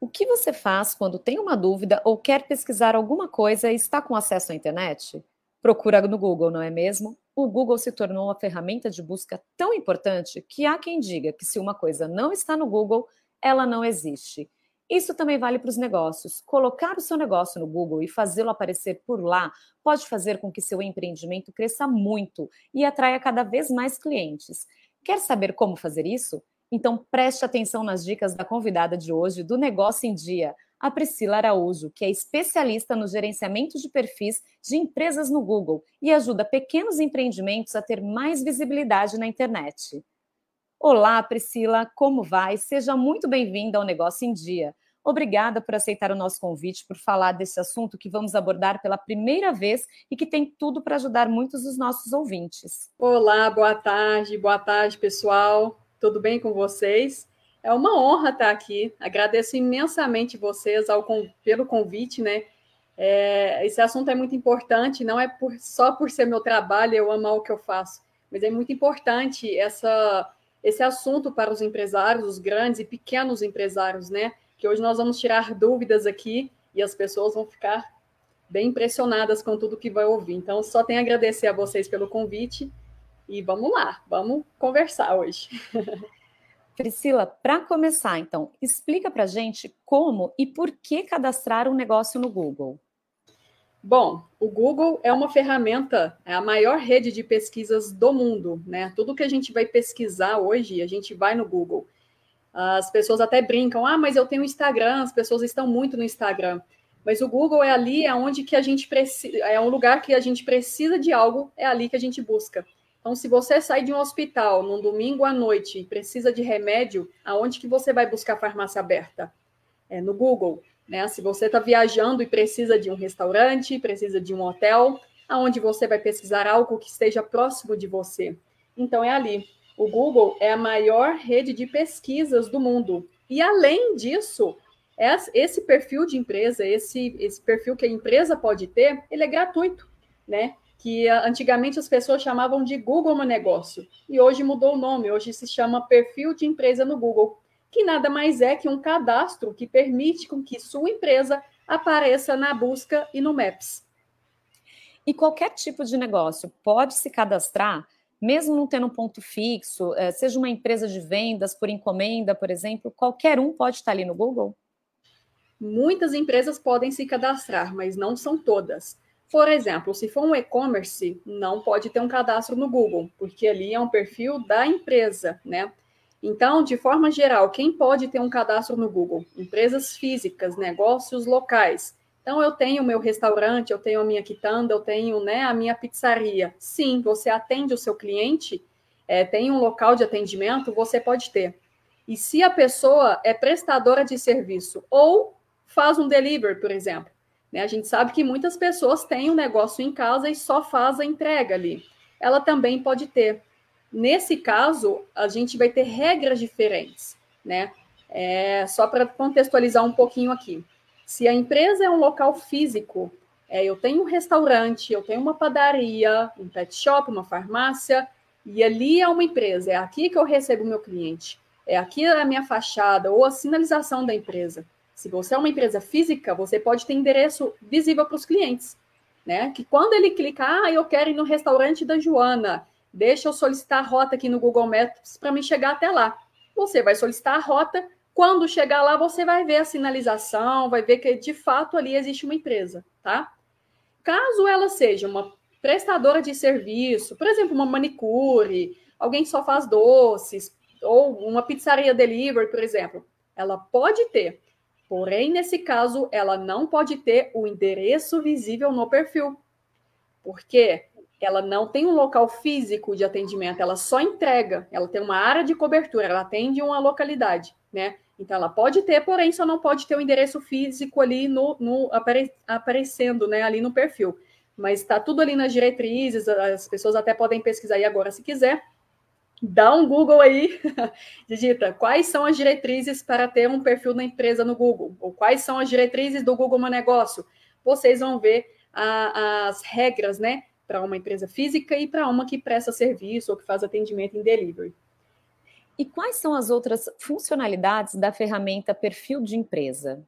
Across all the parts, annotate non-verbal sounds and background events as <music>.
O que você faz quando tem uma dúvida ou quer pesquisar alguma coisa e está com acesso à internet? Procura no Google, não é mesmo? O Google se tornou uma ferramenta de busca tão importante que há quem diga que se uma coisa não está no Google, ela não existe. Isso também vale para os negócios. Colocar o seu negócio no Google e fazê-lo aparecer por lá pode fazer com que seu empreendimento cresça muito e atraia cada vez mais clientes. Quer saber como fazer isso? Então preste atenção nas dicas da convidada de hoje do Negócio em Dia, a Priscila Araújo, que é especialista no gerenciamento de perfis de empresas no Google e ajuda pequenos empreendimentos a ter mais visibilidade na internet. Olá, Priscila, como vai? Seja muito bem-vinda ao Negócio em Dia. Obrigada por aceitar o nosso convite, por falar desse assunto que vamos abordar pela primeira vez e que tem tudo para ajudar muitos dos nossos ouvintes. Olá, boa tarde, boa tarde, pessoal tudo bem com vocês? É uma honra estar aqui. Agradeço imensamente vocês ao, pelo convite, né? É, esse assunto é muito importante, não é por, só por ser meu trabalho, eu amo o que eu faço, mas é muito importante essa, esse assunto para os empresários, os grandes e pequenos empresários, né? Que hoje nós vamos tirar dúvidas aqui e as pessoas vão ficar bem impressionadas com tudo que vai ouvir. Então, só tenho a agradecer a vocês pelo convite e vamos lá, vamos conversar hoje. <laughs> Priscila, para começar, então, explica para gente como e por que cadastrar um negócio no Google. Bom, o Google é uma ferramenta, é a maior rede de pesquisas do mundo, né? Tudo que a gente vai pesquisar hoje, a gente vai no Google. As pessoas até brincam, ah, mas eu tenho Instagram, as pessoas estão muito no Instagram. Mas o Google é ali, é onde que a gente precisa, é um lugar que a gente precisa de algo, é ali que a gente busca. Então, se você sai de um hospital num domingo à noite e precisa de remédio, aonde que você vai buscar farmácia aberta? É no Google. Né? Se você está viajando e precisa de um restaurante, precisa de um hotel, aonde você vai pesquisar algo que esteja próximo de você? Então, é ali. O Google é a maior rede de pesquisas do mundo. E, além disso, esse perfil de empresa, esse, esse perfil que a empresa pode ter, ele é gratuito, né? Que antigamente as pessoas chamavam de Google no negócio, e hoje mudou o nome, hoje se chama perfil de empresa no Google, que nada mais é que um cadastro que permite com que sua empresa apareça na busca e no Maps. E qualquer tipo de negócio pode se cadastrar, mesmo não tendo um ponto fixo, eh, seja uma empresa de vendas por encomenda, por exemplo, qualquer um pode estar ali no Google? Muitas empresas podem se cadastrar, mas não são todas. Por exemplo, se for um e-commerce, não pode ter um cadastro no Google, porque ali é um perfil da empresa, né? Então, de forma geral, quem pode ter um cadastro no Google? Empresas físicas, negócios locais. Então, eu tenho o meu restaurante, eu tenho a minha quitanda, eu tenho né, a minha pizzaria. Sim, você atende o seu cliente, é, tem um local de atendimento, você pode ter. E se a pessoa é prestadora de serviço ou faz um delivery, por exemplo, né? A gente sabe que muitas pessoas têm um negócio em casa e só faz a entrega ali. Ela também pode ter. Nesse caso, a gente vai ter regras diferentes, né? É, só para contextualizar um pouquinho aqui. Se a empresa é um local físico, é, eu tenho um restaurante, eu tenho uma padaria, um pet shop, uma farmácia, e ali é uma empresa, é aqui que eu recebo o meu cliente, é aqui a minha fachada ou a sinalização da empresa. Se você é uma empresa física, você pode ter endereço visível para os clientes, né? Que quando ele clicar, ah, eu quero ir no restaurante da Joana, deixa eu solicitar a rota aqui no Google Maps para me chegar até lá. Você vai solicitar a rota, quando chegar lá, você vai ver a sinalização, vai ver que de fato ali existe uma empresa, tá? Caso ela seja uma prestadora de serviço, por exemplo, uma manicure, alguém só faz doces, ou uma pizzaria delivery, por exemplo, ela pode ter. Porém, nesse caso, ela não pode ter o endereço visível no perfil. Porque ela não tem um local físico de atendimento, ela só entrega, ela tem uma área de cobertura, ela atende uma localidade, né? Então ela pode ter, porém só não pode ter o endereço físico ali no, no apare, aparecendo, né, ali no perfil. Mas está tudo ali nas diretrizes, as pessoas até podem pesquisar aí agora se quiser, dá um Google aí, <laughs> digita quais são as diretrizes para ter um perfil da empresa no Google, ou quais são as diretrizes do Google Meu Negócio. Vocês vão ver a, as regras, né, para uma empresa física e para uma que presta serviço ou que faz atendimento em delivery. E quais são as outras funcionalidades da ferramenta Perfil de Empresa?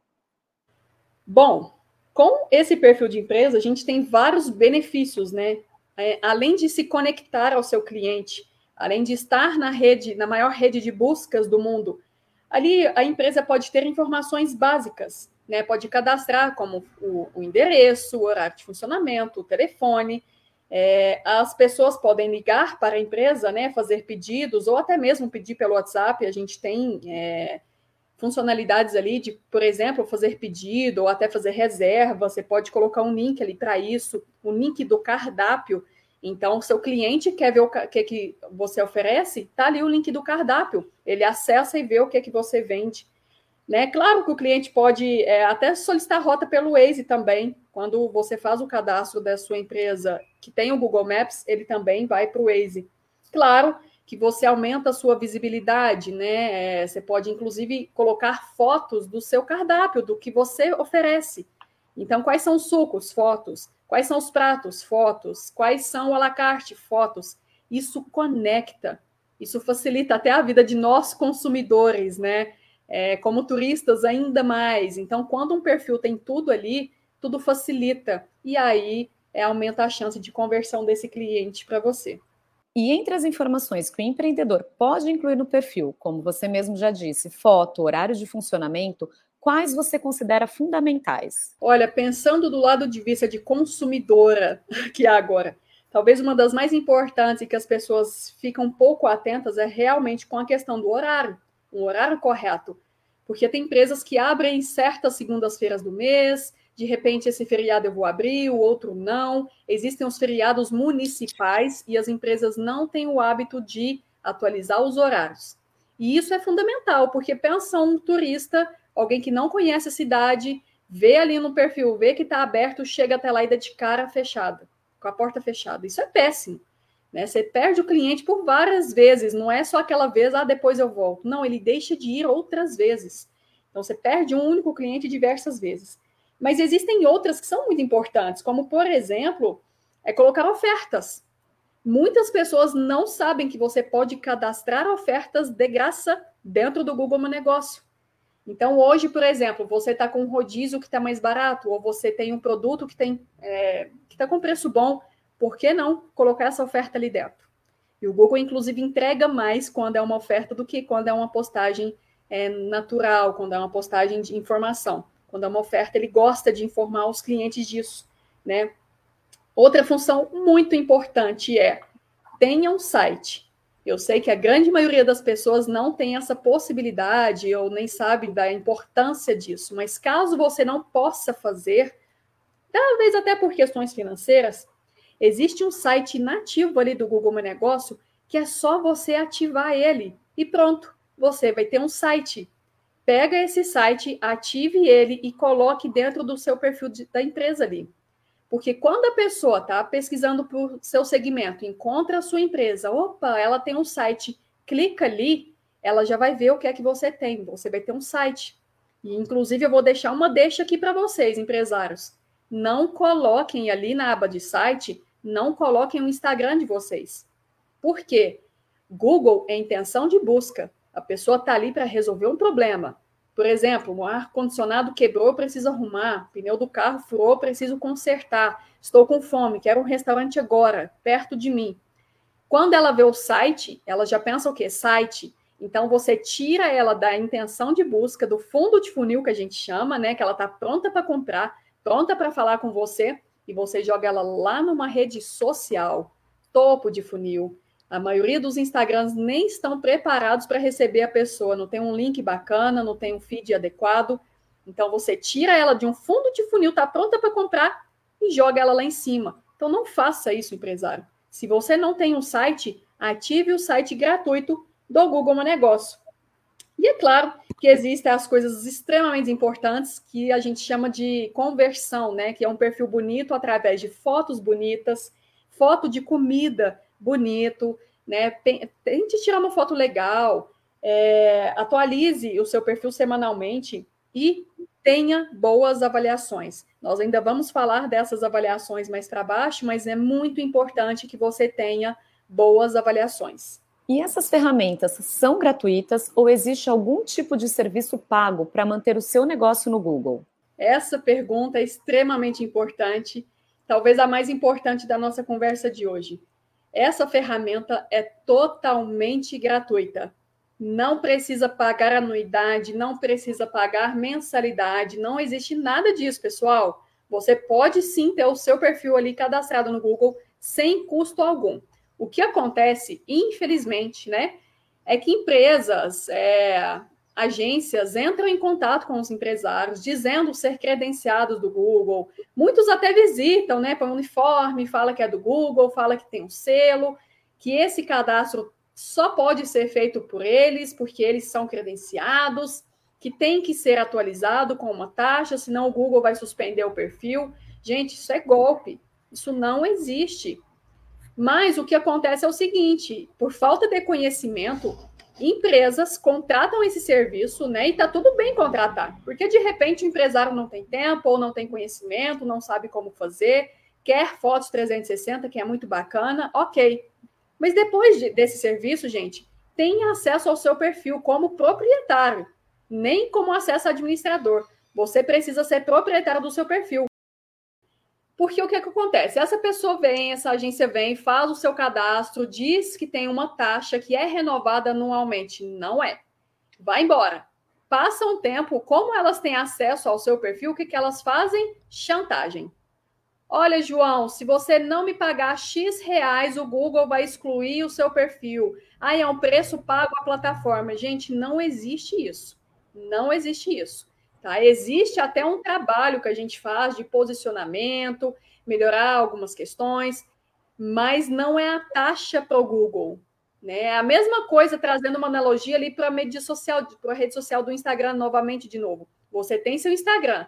Bom, com esse perfil de empresa, a gente tem vários benefícios, né? É, além de se conectar ao seu cliente, além de estar na rede, na maior rede de buscas do mundo, ali a empresa pode ter informações básicas, né? Pode cadastrar como o, o endereço, o horário de funcionamento, o telefone. É, as pessoas podem ligar para a empresa, né? Fazer pedidos ou até mesmo pedir pelo WhatsApp. A gente tem é, funcionalidades ali de, por exemplo, fazer pedido ou até fazer reserva. Você pode colocar um link ali para isso, o um link do cardápio. Então, seu cliente quer ver o que, que você oferece, tá ali o link do cardápio. Ele acessa e vê o que, que você vende. Né? Claro que o cliente pode é, até solicitar rota pelo Waze também. Quando você faz o cadastro da sua empresa que tem o Google Maps, ele também vai para o Waze. Claro que você aumenta a sua visibilidade, né? É, você pode, inclusive, colocar fotos do seu cardápio, do que você oferece. Então, quais são os sucos? Fotos. Quais são os pratos? Fotos. Quais são o à la carte? Fotos. Isso conecta. Isso facilita até a vida de nós consumidores, né? É, como turistas, ainda mais. Então, quando um perfil tem tudo ali, tudo facilita. E aí é, aumenta a chance de conversão desse cliente para você. E entre as informações que o empreendedor pode incluir no perfil, como você mesmo já disse, foto, horário de funcionamento, quais você considera fundamentais? Olha, pensando do lado de vista de consumidora, que é agora, talvez uma das mais importantes e que as pessoas ficam pouco atentas é realmente com a questão do horário, um horário correto. Porque tem empresas que abrem certas segundas-feiras do mês, de repente esse feriado eu vou abrir, o outro não. Existem os feriados municipais e as empresas não têm o hábito de atualizar os horários. E isso é fundamental, porque pensa um turista, alguém que não conhece a cidade, vê ali no perfil, vê que está aberto, chega até lá e dá de cara fechada, com a porta fechada. Isso é péssimo. Né? Você perde o cliente por várias vezes, não é só aquela vez, ah, depois eu volto. Não, ele deixa de ir outras vezes. Então, você perde um único cliente diversas vezes. Mas existem outras que são muito importantes, como, por exemplo, é colocar ofertas. Muitas pessoas não sabem que você pode cadastrar ofertas de graça dentro do Google Meu Negócio. Então, hoje, por exemplo, você está com um rodízio que está mais barato, ou você tem um produto que tem é, que está com preço bom, por que não colocar essa oferta ali dentro? E o Google, inclusive, entrega mais quando é uma oferta do que quando é uma postagem é, natural, quando é uma postagem de informação. Quando é uma oferta, ele gosta de informar os clientes disso, né? Outra função muito importante é tenha um site. Eu sei que a grande maioria das pessoas não tem essa possibilidade ou nem sabe da importância disso, mas caso você não possa fazer, talvez até por questões financeiras, existe um site nativo ali do Google Meu Negócio que é só você ativar ele e pronto, você vai ter um site pega esse site, ative ele e coloque dentro do seu perfil de, da empresa ali. Porque quando a pessoa está pesquisando por seu segmento, encontra a sua empresa, opa, ela tem um site, clica ali, ela já vai ver o que é que você tem. Você vai ter um site. E, inclusive, eu vou deixar uma deixa aqui para vocês, empresários. Não coloquem ali na aba de site, não coloquem o Instagram de vocês. Por quê? Google é intenção de busca. A pessoa está ali para resolver um problema. Por exemplo, o ar-condicionado quebrou, preciso arrumar. O pneu do carro furou, preciso consertar. Estou com fome, quero um restaurante agora, perto de mim. Quando ela vê o site, ela já pensa o quê? Site. Então você tira ela da intenção de busca, do fundo de funil que a gente chama, né? Que ela está pronta para comprar, pronta para falar com você, e você joga ela lá numa rede social, topo de funil, a maioria dos Instagrams nem estão preparados para receber a pessoa, não tem um link bacana, não tem um feed adequado. Então você tira ela de um fundo de funil, está pronta para comprar e joga ela lá em cima. Então não faça isso, empresário. Se você não tem um site, ative o site gratuito do Google Meu Negócio. E é claro que existem as coisas extremamente importantes que a gente chama de conversão, né? Que é um perfil bonito através de fotos bonitas, foto de comida bonito, né? Tente tirar uma foto legal, é, atualize o seu perfil semanalmente e tenha boas avaliações. Nós ainda vamos falar dessas avaliações mais para baixo, mas é muito importante que você tenha boas avaliações. E essas ferramentas são gratuitas ou existe algum tipo de serviço pago para manter o seu negócio no Google? Essa pergunta é extremamente importante, talvez a mais importante da nossa conversa de hoje. Essa ferramenta é totalmente gratuita. Não precisa pagar anuidade, não precisa pagar mensalidade, não existe nada disso, pessoal. Você pode sim ter o seu perfil ali cadastrado no Google sem custo algum. O que acontece, infelizmente, né, é que empresas, é, agências entram em contato com os empresários, dizendo ser credenciados do Google. Muitos até visitam, né, põe uniforme, fala que é do Google, fala que tem um selo, que esse cadastro só pode ser feito por eles, porque eles são credenciados, que tem que ser atualizado com uma taxa, senão o Google vai suspender o perfil. Gente, isso é golpe. Isso não existe. Mas o que acontece é o seguinte: por falta de conhecimento, empresas contratam esse serviço, né? E tá tudo bem contratar, porque de repente o empresário não tem tempo ou não tem conhecimento, não sabe como fazer, quer fotos 360, que é muito bacana, ok. Mas depois de, desse serviço, gente, tem acesso ao seu perfil como proprietário, nem como acesso administrador. Você precisa ser proprietário do seu perfil. Porque o que, é que acontece? Essa pessoa vem, essa agência vem, faz o seu cadastro, diz que tem uma taxa que é renovada anualmente. Não é. Vai embora. Passa um tempo, como elas têm acesso ao seu perfil, o que, que elas fazem? Chantagem. Olha, João, se você não me pagar X reais, o Google vai excluir o seu perfil. Aí é um preço pago à plataforma. Gente, não existe isso. Não existe isso. Tá? Existe até um trabalho que a gente faz de posicionamento, melhorar algumas questões, mas não é a taxa para o Google. Né? É a mesma coisa, trazendo uma analogia ali para a mídia social, para a rede social do Instagram, novamente, de novo. Você tem seu Instagram.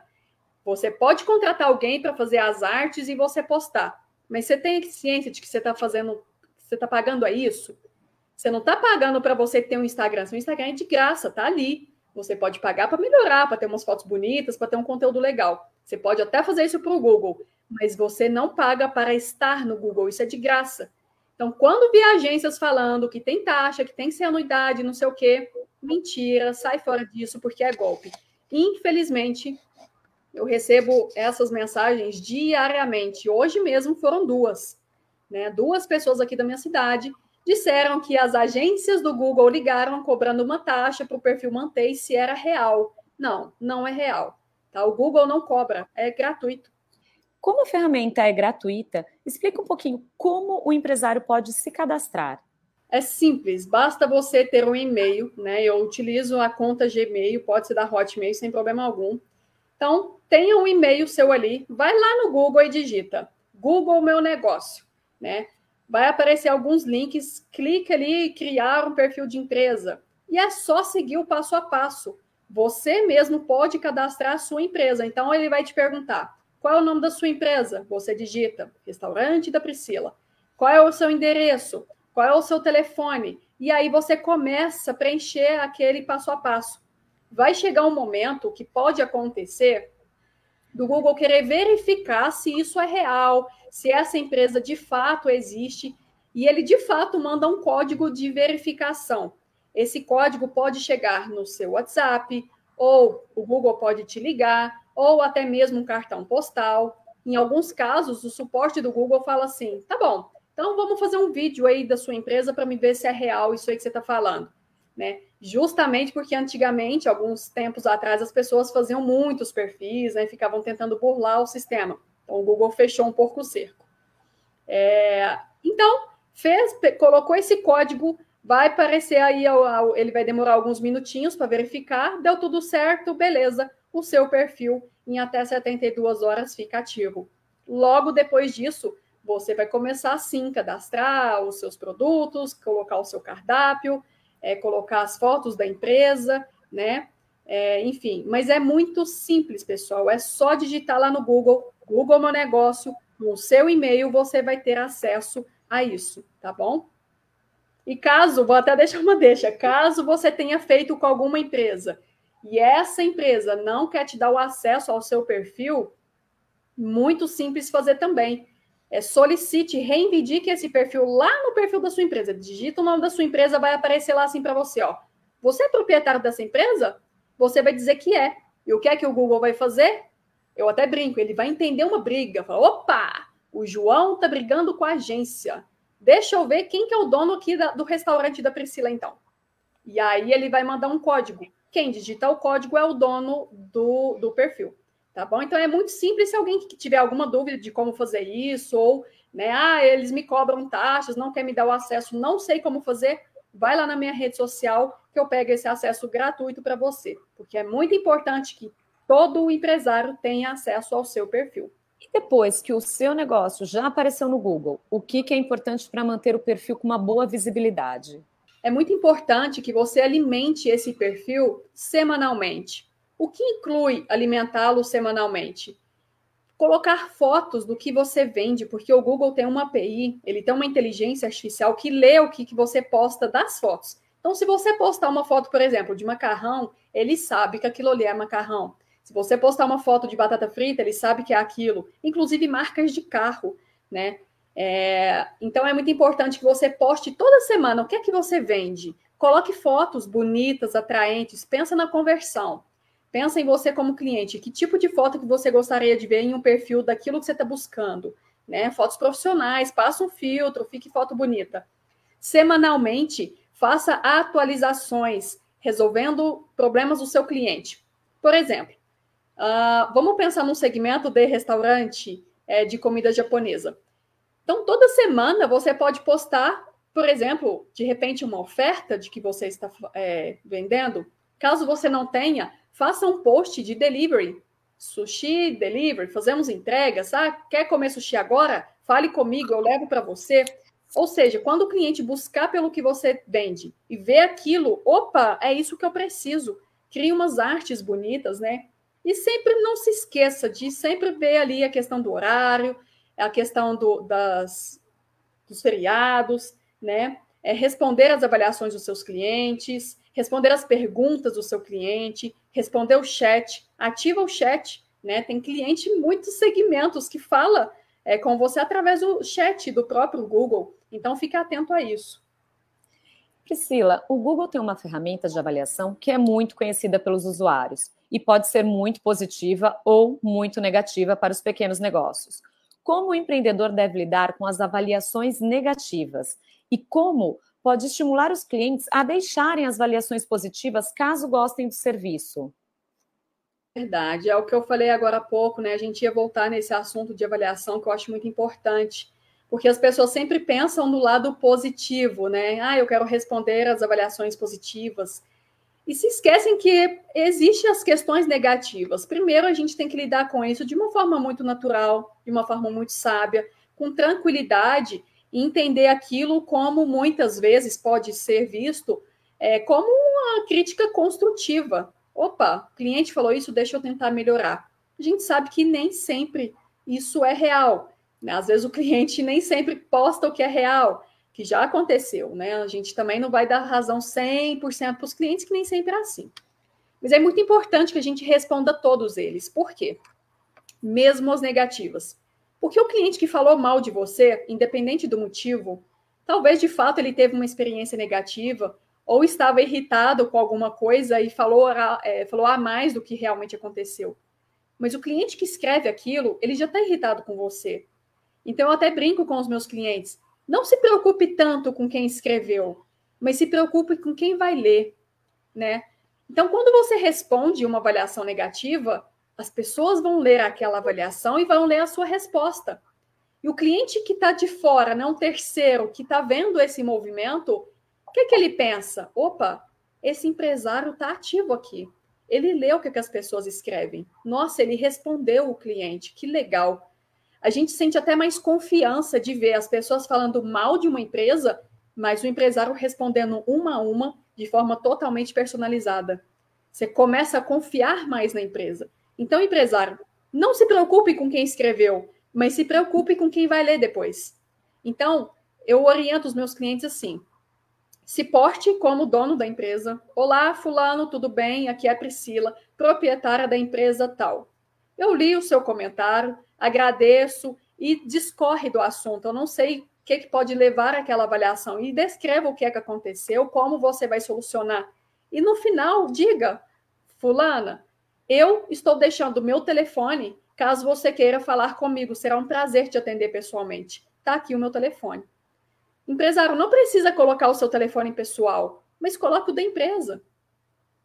Você pode contratar alguém para fazer as artes e você postar. Mas você tem ciência de que você está fazendo, você está pagando a isso? Você não está pagando para você ter um Instagram. Seu Instagram é de graça, tá ali. Você pode pagar para melhorar, para ter umas fotos bonitas, para ter um conteúdo legal. Você pode até fazer isso para o Google, mas você não paga para estar no Google, isso é de graça. Então, quando vi agências falando que tem taxa, que tem ser anuidade, não sei o quê, mentira, sai fora disso, porque é golpe. Infelizmente, eu recebo essas mensagens diariamente. Hoje mesmo foram duas, né? Duas pessoas aqui da minha cidade disseram que as agências do Google ligaram cobrando uma taxa para o perfil manter se era real. Não, não é real. Tá? O Google não cobra, é gratuito. Como a ferramenta é gratuita, explica um pouquinho como o empresário pode se cadastrar. É simples, basta você ter um e-mail, né? Eu utilizo a conta Gmail, pode ser da Hotmail sem problema algum. Então, tenha um e-mail seu ali, vai lá no Google e digita Google Meu Negócio, né? Vai aparecer alguns links, clica ali criar um perfil de empresa. E é só seguir o passo a passo. Você mesmo pode cadastrar a sua empresa. Então ele vai te perguntar: qual é o nome da sua empresa? Você digita Restaurante da Priscila. Qual é o seu endereço? Qual é o seu telefone? E aí você começa a preencher aquele passo a passo. Vai chegar um momento que pode acontecer do Google querer verificar se isso é real, se essa empresa de fato existe, e ele de fato manda um código de verificação. Esse código pode chegar no seu WhatsApp, ou o Google pode te ligar, ou até mesmo um cartão postal. Em alguns casos, o suporte do Google fala assim: tá bom, então vamos fazer um vídeo aí da sua empresa para me ver se é real isso aí que você está falando. Né? Justamente porque antigamente, alguns tempos atrás, as pessoas faziam muitos perfis, né? Ficavam tentando burlar o sistema. Então, o Google fechou um pouco o cerco. É, então, fez, colocou esse código, vai aparecer aí, ele vai demorar alguns minutinhos para verificar, deu tudo certo, beleza, o seu perfil em até 72 horas fica ativo. Logo depois disso, você vai começar sim cadastrar os seus produtos, colocar o seu cardápio, é, colocar as fotos da empresa, né? É, enfim, mas é muito simples, pessoal. É só digitar lá no Google, Google Meu Negócio, no seu e-mail você vai ter acesso a isso, tá bom? E caso, vou até deixar uma deixa, caso você tenha feito com alguma empresa e essa empresa não quer te dar o acesso ao seu perfil, muito simples fazer também. É, solicite, reivindique esse perfil lá no perfil da sua empresa. Digita o nome da sua empresa, vai aparecer lá assim para você, ó. Você é proprietário dessa empresa? Você vai dizer que é. E o que é que o Google vai fazer? Eu até brinco, ele vai entender uma briga. Fala, opa, o João tá brigando com a agência. Deixa eu ver quem que é o dono aqui da, do restaurante da Priscila, então. E aí ele vai mandar um código. Quem digita o código é o dono do, do perfil. Tá bom? Então é muito simples se alguém que tiver alguma dúvida de como fazer isso, ou, né, ah, eles me cobram taxas, não quer me dar o acesso, não sei como fazer, vai lá na minha rede social que eu pego esse acesso gratuito para você, porque é muito importante que todo empresário tenha acesso ao seu perfil. E depois que o seu negócio já apareceu no Google, o que, que é importante para manter o perfil com uma boa visibilidade? É muito importante que você alimente esse perfil semanalmente. O que inclui alimentá-lo semanalmente? Colocar fotos do que você vende, porque o Google tem uma API, ele tem uma inteligência artificial que lê o que, que você posta das fotos. Então, se você postar uma foto, por exemplo, de macarrão, ele sabe que aquilo ali é macarrão. Se você postar uma foto de batata frita, ele sabe que é aquilo. Inclusive marcas de carro, né? É, então é muito importante que você poste toda semana o que é que você vende. Coloque fotos bonitas, atraentes, pensa na conversão. Pensa em você como cliente, que tipo de foto que você gostaria de ver em um perfil daquilo que você está buscando, né? Fotos profissionais, passa um filtro, fique foto bonita. Semanalmente, faça atualizações, resolvendo problemas do seu cliente. Por exemplo, uh, vamos pensar num segmento de restaurante é, de comida japonesa. Então, toda semana você pode postar, por exemplo, de repente, uma oferta de que você está é, vendendo. Caso você não tenha, faça um post de delivery. Sushi, delivery, fazemos entregas, ah, quer comer sushi agora? Fale comigo, eu levo para você. Ou seja, quando o cliente buscar pelo que você vende e ver aquilo, opa, é isso que eu preciso. Crie umas artes bonitas, né? E sempre não se esqueça de sempre ver ali a questão do horário, a questão do, das, dos feriados, né? É responder às avaliações dos seus clientes, responder as perguntas do seu cliente, responder o chat, ativa o chat, né? Tem cliente em muitos segmentos que fala é, com você através do chat do próprio Google. Então fique atento a isso. Priscila, o Google tem uma ferramenta de avaliação que é muito conhecida pelos usuários e pode ser muito positiva ou muito negativa para os pequenos negócios. Como o empreendedor deve lidar com as avaliações negativas e como pode estimular os clientes a deixarem as avaliações positivas caso gostem do serviço. Verdade, é o que eu falei agora há pouco, né? A gente ia voltar nesse assunto de avaliação que eu acho muito importante, porque as pessoas sempre pensam no lado positivo, né? Ah, eu quero responder às avaliações positivas. E se esquecem que existem as questões negativas. Primeiro, a gente tem que lidar com isso de uma forma muito natural, de uma forma muito sábia, com tranquilidade entender aquilo como muitas vezes pode ser visto é, como uma crítica construtiva. Opa, o cliente falou isso, deixa eu tentar melhorar. A gente sabe que nem sempre isso é real. Né? Às vezes o cliente nem sempre posta o que é real, que já aconteceu. Né? A gente também não vai dar razão 100% para os clientes, que nem sempre é assim. Mas é muito importante que a gente responda todos eles. Por quê? Mesmo as negativas. Porque o cliente que falou mal de você, independente do motivo, talvez de fato ele teve uma experiência negativa ou estava irritado com alguma coisa e falou, é, falou a mais do que realmente aconteceu. Mas o cliente que escreve aquilo, ele já está irritado com você. Então eu até brinco com os meus clientes. Não se preocupe tanto com quem escreveu, mas se preocupe com quem vai ler, né? Então, quando você responde uma avaliação negativa, as pessoas vão ler aquela avaliação e vão ler a sua resposta. E o cliente que está de fora, não né, terceiro, que está vendo esse movimento, o que, que ele pensa? Opa, esse empresário está ativo aqui. Ele leu o que, que as pessoas escrevem. Nossa, ele respondeu o cliente, que legal. A gente sente até mais confiança de ver as pessoas falando mal de uma empresa, mas o empresário respondendo uma a uma de forma totalmente personalizada. Você começa a confiar mais na empresa. Então, empresário, não se preocupe com quem escreveu, mas se preocupe com quem vai ler depois. Então, eu oriento os meus clientes assim: se porte como dono da empresa. Olá, Fulano, tudo bem? Aqui é a Priscila, proprietária da empresa tal. Eu li o seu comentário, agradeço e discorre do assunto. Eu não sei o que, que pode levar àquela avaliação e descreva o que é que aconteceu, como você vai solucionar. E no final, diga, fulana, eu estou deixando o meu telefone caso você queira falar comigo. Será um prazer te atender pessoalmente. Está aqui o meu telefone. Empresário não precisa colocar o seu telefone pessoal, mas coloca o da empresa.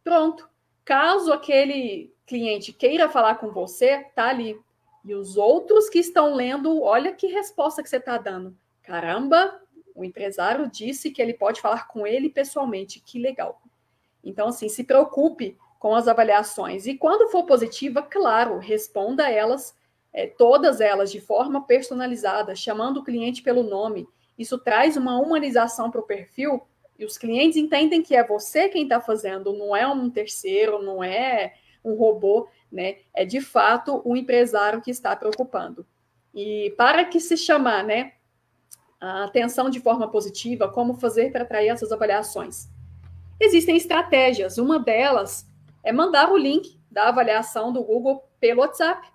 Pronto. Caso aquele cliente queira falar com você, tá ali. E os outros que estão lendo, olha que resposta que você está dando. Caramba, o empresário disse que ele pode falar com ele pessoalmente. Que legal. Então, assim, se preocupe com as avaliações. E quando for positiva, claro, responda a elas, é, todas elas, de forma personalizada, chamando o cliente pelo nome. Isso traz uma humanização para o perfil e os clientes entendem que é você quem está fazendo, não é um terceiro, não é um robô, né? É de fato o empresário que está preocupando. E para que se chamar, né? A atenção de forma positiva, como fazer para atrair essas avaliações? Existem estratégias. Uma delas é mandar o link da avaliação do Google pelo WhatsApp.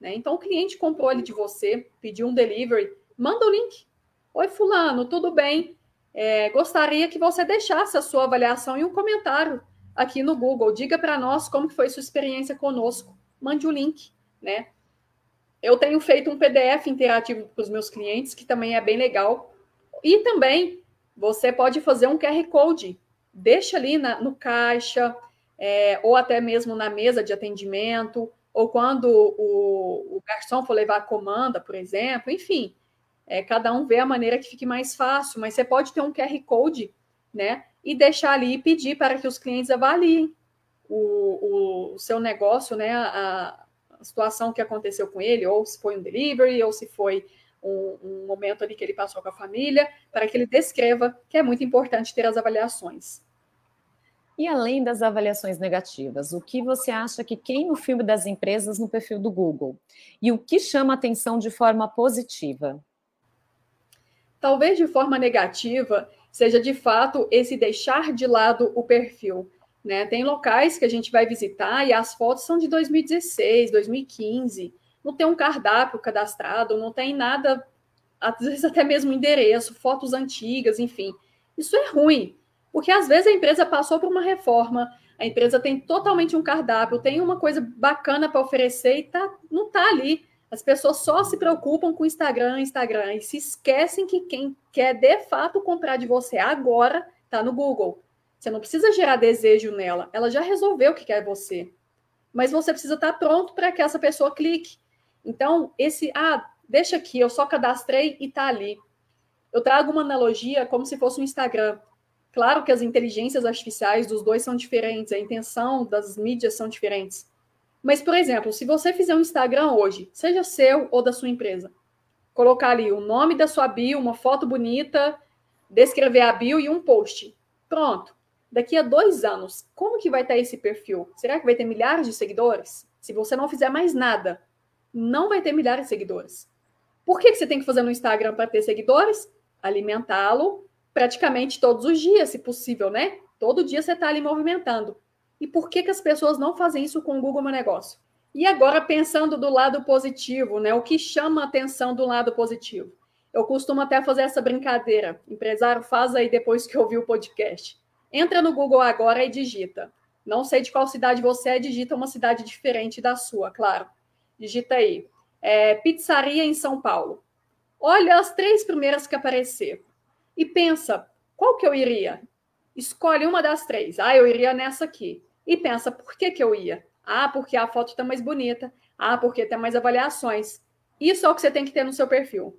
Né? Então, o cliente comprou ali de você, pediu um delivery, manda o link. Oi, Fulano, tudo bem? É, gostaria que você deixasse a sua avaliação em um comentário aqui no Google. Diga para nós como foi sua experiência conosco. Mande o link, né? Eu tenho feito um PDF interativo para os meus clientes, que também é bem legal. E também você pode fazer um QR Code. Deixa ali na, no caixa, é, ou até mesmo na mesa de atendimento, ou quando o, o garçom for levar a comanda, por exemplo, enfim. É, cada um vê a maneira que fique mais fácil, mas você pode ter um QR Code, né? e deixar ali e pedir para que os clientes avaliem o, o, o seu negócio, né, a, a, situação que aconteceu com ele, ou se foi um delivery, ou se foi um, um momento ali que ele passou com a família, para que ele descreva, que é muito importante ter as avaliações. E além das avaliações negativas, o que você acha que queima o filme das empresas no perfil do Google? E o que chama atenção de forma positiva? Talvez de forma negativa, seja de fato esse deixar de lado o perfil. Né? Tem locais que a gente vai visitar e as fotos são de 2016, 2015. Não tem um cardápio cadastrado, não tem nada, às vezes até mesmo endereço, fotos antigas, enfim. Isso é ruim, porque às vezes a empresa passou por uma reforma, a empresa tem totalmente um cardápio, tem uma coisa bacana para oferecer e tá, não está ali. As pessoas só se preocupam com Instagram, Instagram e se esquecem que quem quer de fato comprar de você agora está no Google. Você não precisa gerar desejo nela, ela já resolveu o que quer você. Mas você precisa estar tá pronto para que essa pessoa clique. Então, esse, ah, deixa aqui, eu só cadastrei e está ali. Eu trago uma analogia como se fosse um Instagram. Claro que as inteligências artificiais dos dois são diferentes, a intenção das mídias são diferentes. Mas, por exemplo, se você fizer um Instagram hoje, seja seu ou da sua empresa, colocar ali o nome da sua bio, uma foto bonita, descrever a bio e um post. Pronto. Daqui a dois anos, como que vai estar esse perfil? Será que vai ter milhares de seguidores? Se você não fizer mais nada, não vai ter milhares de seguidores. Por que, que você tem que fazer no Instagram para ter seguidores? Alimentá-lo praticamente todos os dias, se possível, né? Todo dia você está ali movimentando. E por que, que as pessoas não fazem isso com o Google Meu Negócio? E agora, pensando do lado positivo, né? O que chama atenção do lado positivo? Eu costumo até fazer essa brincadeira. Empresário, faz aí depois que ouvir o podcast. Entra no Google agora e digita. Não sei de qual cidade você é, digita uma cidade diferente da sua, claro. Digita aí. É, pizzaria em São Paulo. Olha as três primeiras que aparecer. E pensa, qual que eu iria? Escolhe uma das três. Ah, eu iria nessa aqui e pensa por que, que eu ia? Ah, porque a foto está mais bonita. Ah, porque tem mais avaliações. Isso é o que você tem que ter no seu perfil.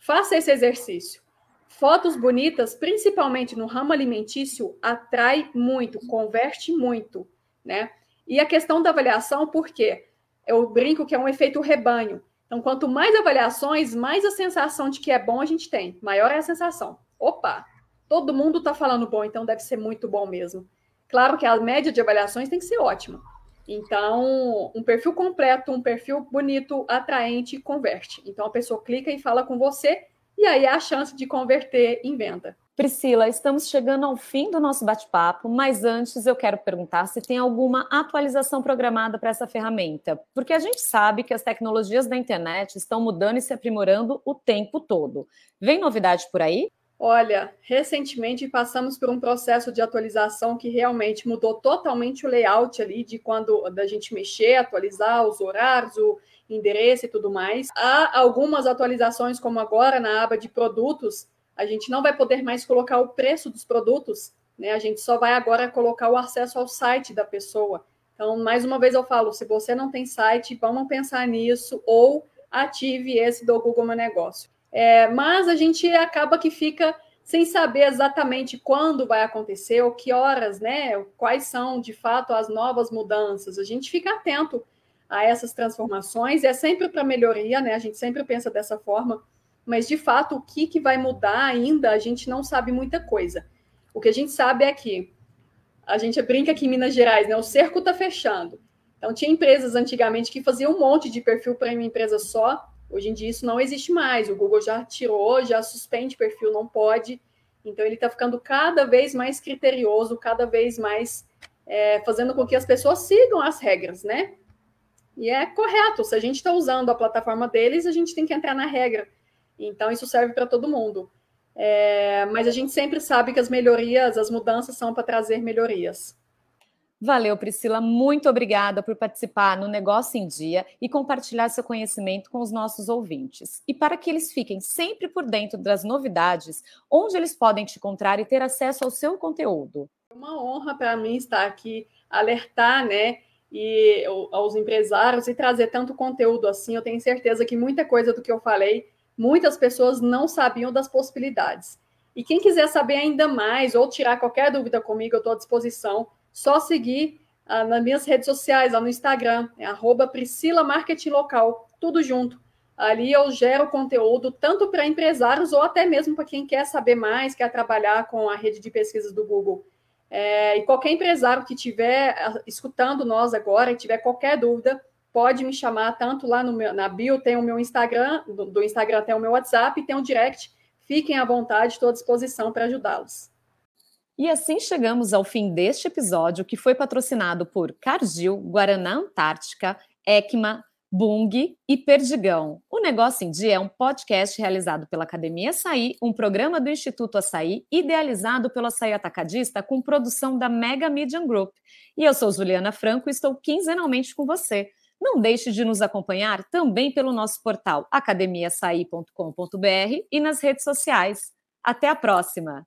Faça esse exercício. Fotos bonitas, principalmente no ramo alimentício, atrai muito, converte muito, né? E a questão da avaliação, por quê? Eu brinco que é um efeito rebanho. Então, quanto mais avaliações, mais a sensação de que é bom a gente tem. Maior é a sensação. Opa, todo mundo está falando bom, então deve ser muito bom mesmo. Claro que a média de avaliações tem que ser ótima. Então, um perfil completo, um perfil bonito, atraente, converte. Então, a pessoa clica e fala com você, e aí é a chance de converter em venda. Priscila, estamos chegando ao fim do nosso bate-papo, mas antes eu quero perguntar se tem alguma atualização programada para essa ferramenta, porque a gente sabe que as tecnologias da internet estão mudando e se aprimorando o tempo todo. Vem novidade por aí? Olha, recentemente passamos por um processo de atualização que realmente mudou totalmente o layout ali de quando da gente mexer, atualizar os horários, o endereço e tudo mais. Há algumas atualizações, como agora na aba de produtos, a gente não vai poder mais colocar o preço dos produtos, né? A gente só vai agora colocar o acesso ao site da pessoa. Então, mais uma vez eu falo, se você não tem site, vamos pensar nisso ou ative esse do Google Meu Negócio. É, mas a gente acaba que fica sem saber exatamente quando vai acontecer, ou que horas, né? Quais são de fato as novas mudanças. A gente fica atento a essas transformações, é sempre para melhoria, né? A gente sempre pensa dessa forma mas de fato o que, que vai mudar ainda, a gente não sabe muita coisa. O que a gente sabe é que a gente brinca aqui em Minas Gerais, né? O cerco está fechando. Então, tinha empresas antigamente que faziam um monte de perfil para uma empresa só. Hoje em dia isso não existe mais. O Google já tirou, já suspende perfil, não pode. Então, ele está ficando cada vez mais criterioso, cada vez mais é, fazendo com que as pessoas sigam as regras, né? E é correto. Se a gente está usando a plataforma deles, a gente tem que entrar na regra. Então, isso serve para todo mundo. É, mas a gente sempre sabe que as melhorias, as mudanças são para trazer melhorias. Valeu, Priscila. Muito obrigada por participar no Negócio em Dia e compartilhar seu conhecimento com os nossos ouvintes. E para que eles fiquem sempre por dentro das novidades, onde eles podem te encontrar e ter acesso ao seu conteúdo? É uma honra para mim estar aqui, alertar, né? E aos empresários e trazer tanto conteúdo assim. Eu tenho certeza que muita coisa do que eu falei muitas pessoas não sabiam das possibilidades. E quem quiser saber ainda mais ou tirar qualquer dúvida comigo, eu estou à disposição. Só seguir ah, nas minhas redes sociais, lá no Instagram, é arroba Priscila Marketing Local, tudo junto. Ali eu gero conteúdo tanto para empresários ou até mesmo para quem quer saber mais, quer trabalhar com a rede de pesquisas do Google. É, e qualquer empresário que estiver ah, escutando nós agora e tiver qualquer dúvida, pode me chamar tanto lá no meu, na bio, tem o meu Instagram, do, do Instagram tem o meu WhatsApp, tem o direct. Fiquem à vontade, estou à disposição para ajudá-los. E assim chegamos ao fim deste episódio, que foi patrocinado por Cargill, Guaraná Antártica, ECMA, Bung e Perdigão. O Negócio em Dia é um podcast realizado pela Academia Açaí, um programa do Instituto Açaí, idealizado pelo Açaí Atacadista, com produção da Mega Media Group. E eu sou Juliana Franco e estou quinzenalmente com você. Não deixe de nos acompanhar também pelo nosso portal academiaçaí.com.br e nas redes sociais. Até a próxima!